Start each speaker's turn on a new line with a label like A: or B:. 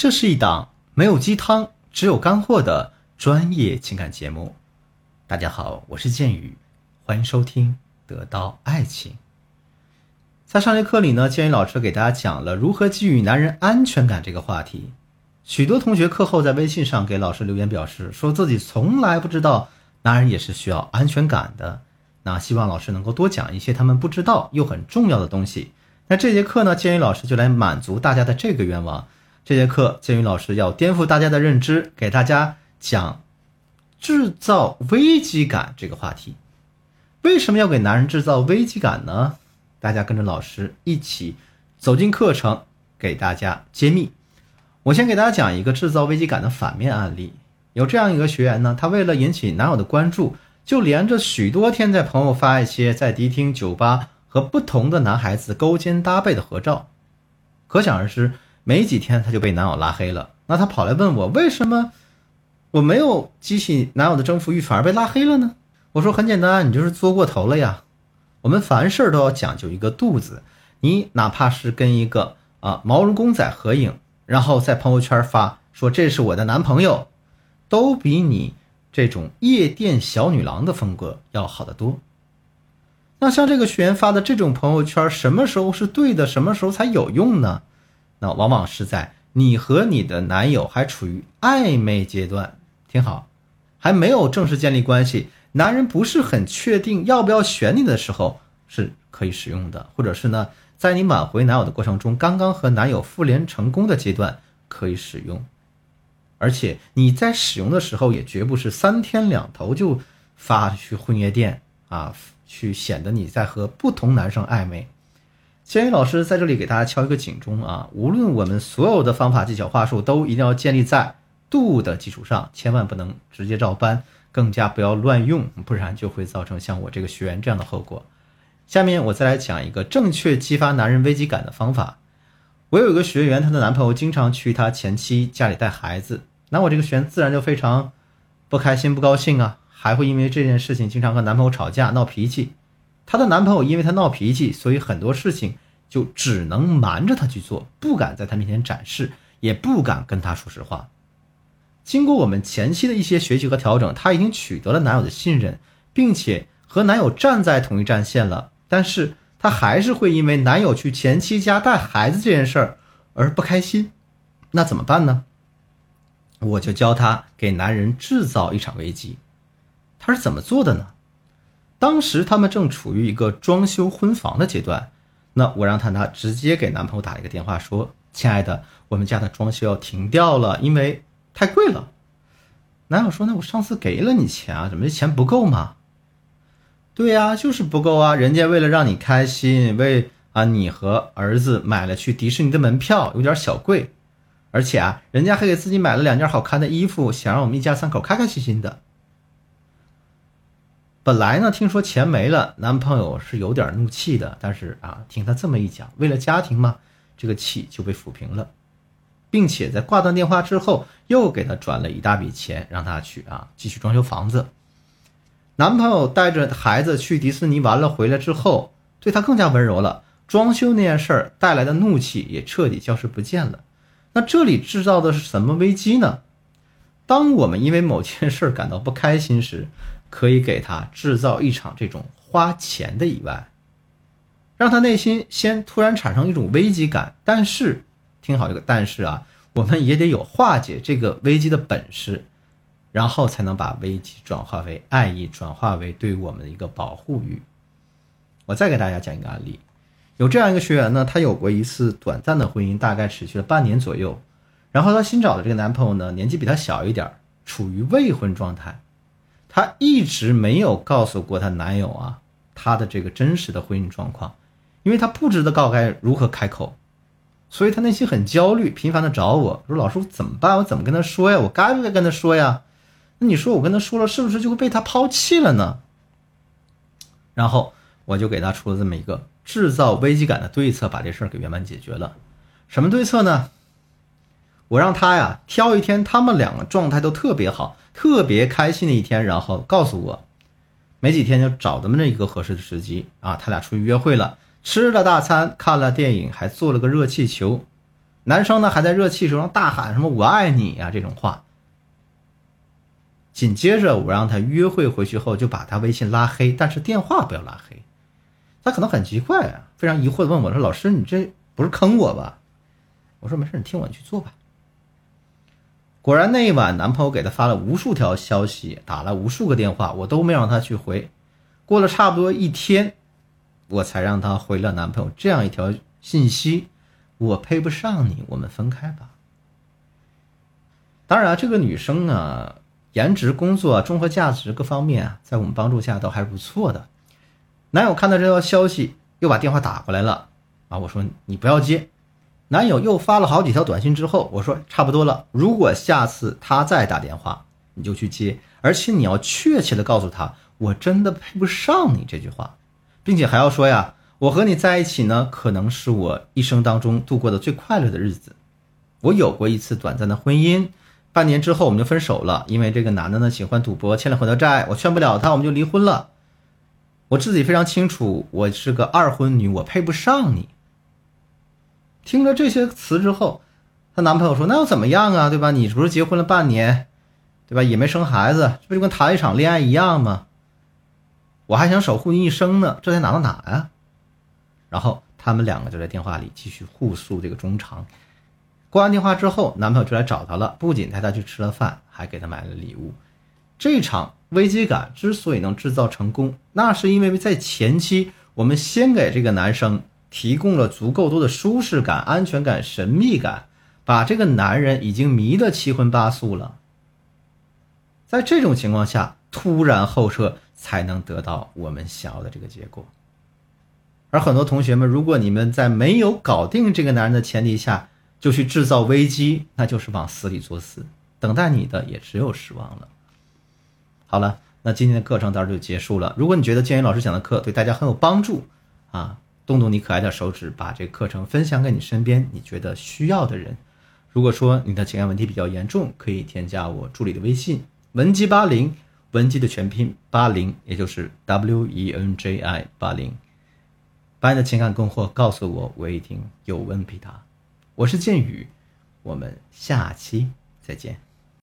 A: 这是一档没有鸡汤，只有干货的专业情感节目。大家好，我是剑宇，欢迎收听《得到爱情》。在上节课里呢，建宇老师给大家讲了如何给予男人安全感这个话题。许多同学课后在微信上给老师留言，表示说自己从来不知道男人也是需要安全感的。那希望老师能够多讲一些他们不知道又很重要的东西。那这节课呢，建宇老师就来满足大家的这个愿望。这节课，建宇老师要颠覆大家的认知，给大家讲制造危机感这个话题。为什么要给男人制造危机感呢？大家跟着老师一起走进课程，给大家揭秘。我先给大家讲一个制造危机感的反面案例。有这样一个学员呢，他为了引起男友的关注。就连着许多天在朋友发一些在迪厅、酒吧和不同的男孩子勾肩搭背的合照，可想而知，没几天他就被男友拉黑了。那他跑来问我，为什么我没有激起男友的征服欲，反而被拉黑了呢？我说很简单，你就是作过头了呀。我们凡事都要讲究一个度子，你哪怕是跟一个啊毛绒公仔合影，然后在朋友圈发说这是我的男朋友，都比你。这种夜店小女郎的风格要好得多。那像这个学员发的这种朋友圈，什么时候是对的？什么时候才有用呢？那往往是在你和你的男友还处于暧昧阶段，听好，还没有正式建立关系，男人不是很确定要不要选你的时候是可以使用的，或者是呢，在你挽回男友的过程中，刚刚和男友复联成功的阶段可以使用。而且你在使用的时候，也绝不是三天两头就发去婚约店啊，去显得你在和不同男生暧昧。千羽老师在这里给大家敲一个警钟啊，无论我们所有的方法、技巧、话术，都一定要建立在度的基础上，千万不能直接照搬，更加不要乱用，不然就会造成像我这个学员这样的后果。下面我再来讲一个正确激发男人危机感的方法。我有一个学员，她的男朋友经常去她前妻家里带孩子。那我这个学员自然就非常不开心、不高兴啊，还会因为这件事情经常和男朋友吵架、闹脾气。她的男朋友因为她闹脾气，所以很多事情就只能瞒着他去做，不敢在他面前展示，也不敢跟他说实话。经过我们前期的一些学习和调整，她已经取得了男友的信任，并且和男友站在同一战线了。但是她还是会因为男友去前妻家带孩子这件事儿而不开心。那怎么办呢？我就教他给男人制造一场危机，他是怎么做的呢？当时他们正处于一个装修婚房的阶段，那我让他呢直接给男朋友打了一个电话，说：“亲爱的，我们家的装修要停掉了，因为太贵了。”男友说：“那我上次给了你钱啊，怎么这钱不够吗？”“对呀，就是不够啊，人家为了让你开心，为啊你和儿子买了去迪士尼的门票，有点小贵。”而且啊，人家还给自己买了两件好看的衣服，想让我们一家三口开开心心的。本来呢，听说钱没了，男朋友是有点怒气的，但是啊，听他这么一讲，为了家庭嘛，这个气就被抚平了，并且在挂断电话之后，又给他转了一大笔钱，让他去啊继续装修房子。男朋友带着孩子去迪士尼玩了，回来之后对他更加温柔了，装修那件事儿带来的怒气也彻底消失不见了。那这里制造的是什么危机呢？当我们因为某件事感到不开心时，可以给他制造一场这种花钱的意外，让他内心先突然产生一种危机感。但是，听好这个但是啊，我们也得有化解这个危机的本事，然后才能把危机转化为爱意，转化为对我们的一个保护欲。我再给大家讲一个案例。有这样一个学员呢，她有过一次短暂的婚姻，大概持续了半年左右。然后她新找的这个男朋友呢，年纪比她小一点，处于未婚状态。她一直没有告诉过她男友啊，她的这个真实的婚姻状况，因为她不知道该如何开口，所以她内心很焦虑，频繁的找我说：“老师，我怎么办？我怎么跟他说呀？我该不该跟他说呀？那你说我跟他说了，是不是就会被他抛弃了呢？”然后我就给他出了这么一个。制造危机感的对策，把这事儿给圆满解决了。什么对策呢？我让他呀挑一天，他们两个状态都特别好、特别开心的一天，然后告诉我。没几天就找咱们这一个合适的时机啊，他俩出去约会了，吃了大餐，看了电影，还做了个热气球。男生呢还在热气球上大喊什么“我爱你”啊这种话。紧接着我让他约会回去后就把他微信拉黑，但是电话不要拉黑。他可能很奇怪啊，非常疑惑的问我说：“老师，你这不是坑我吧？”我说：“没事，你听我去做吧。”果然那一晚，男朋友给她发了无数条消息，打了无数个电话，我都没让她去回。过了差不多一天，我才让她回了男朋友这样一条信息：“我配不上你，我们分开吧。”当然，这个女生啊，颜值、工作、综合价值各方面啊，在我们帮助下都还是不错的。男友看到这条消息，又把电话打过来了啊！我说你不要接。男友又发了好几条短信之后，我说差不多了。如果下次他再打电话，你就去接，而且你要确切的告诉他，我真的配不上你这句话，并且还要说呀，我和你在一起呢，可能是我一生当中度过的最快乐的日子。我有过一次短暂的婚姻，半年之后我们就分手了，因为这个男的呢喜欢赌博，欠了很多债，我劝不了他，我们就离婚了。我自己非常清楚，我是个二婚女，我配不上你。听了这些词之后，她男朋友说：“那又怎么样啊？对吧？你不是结婚了半年，对吧？也没生孩子，这不就跟谈一场恋爱一样吗？我还想守护你一生呢，这才哪到哪呀？”然后他们两个就在电话里继续互诉这个衷肠。挂完电话之后，男朋友就来找她了，不仅带她去吃了饭，还给她买了礼物。这场危机感之所以能制造成功，那是因为在前期我们先给这个男生。提供了足够多的舒适感、安全感、神秘感，把这个男人已经迷得七荤八素了。在这种情况下，突然后撤才能得到我们想要的这个结果。而很多同学们，如果你们在没有搞定这个男人的前提下就去制造危机，那就是往死里作死，等待你的也只有失望了。好了，那今天的课程到这就结束了。如果你觉得建宇老师讲的课对大家很有帮助啊。动动你可爱的手指，把这课程分享给你身边你觉得需要的人。如果说你的情感问题比较严重，可以添加我助理的微信文姬八零，文姬的全拼八零，也就是 W E N J I 八零，把你的情感困惑告诉我，我一定有问必答。我是剑宇，我们下期再见。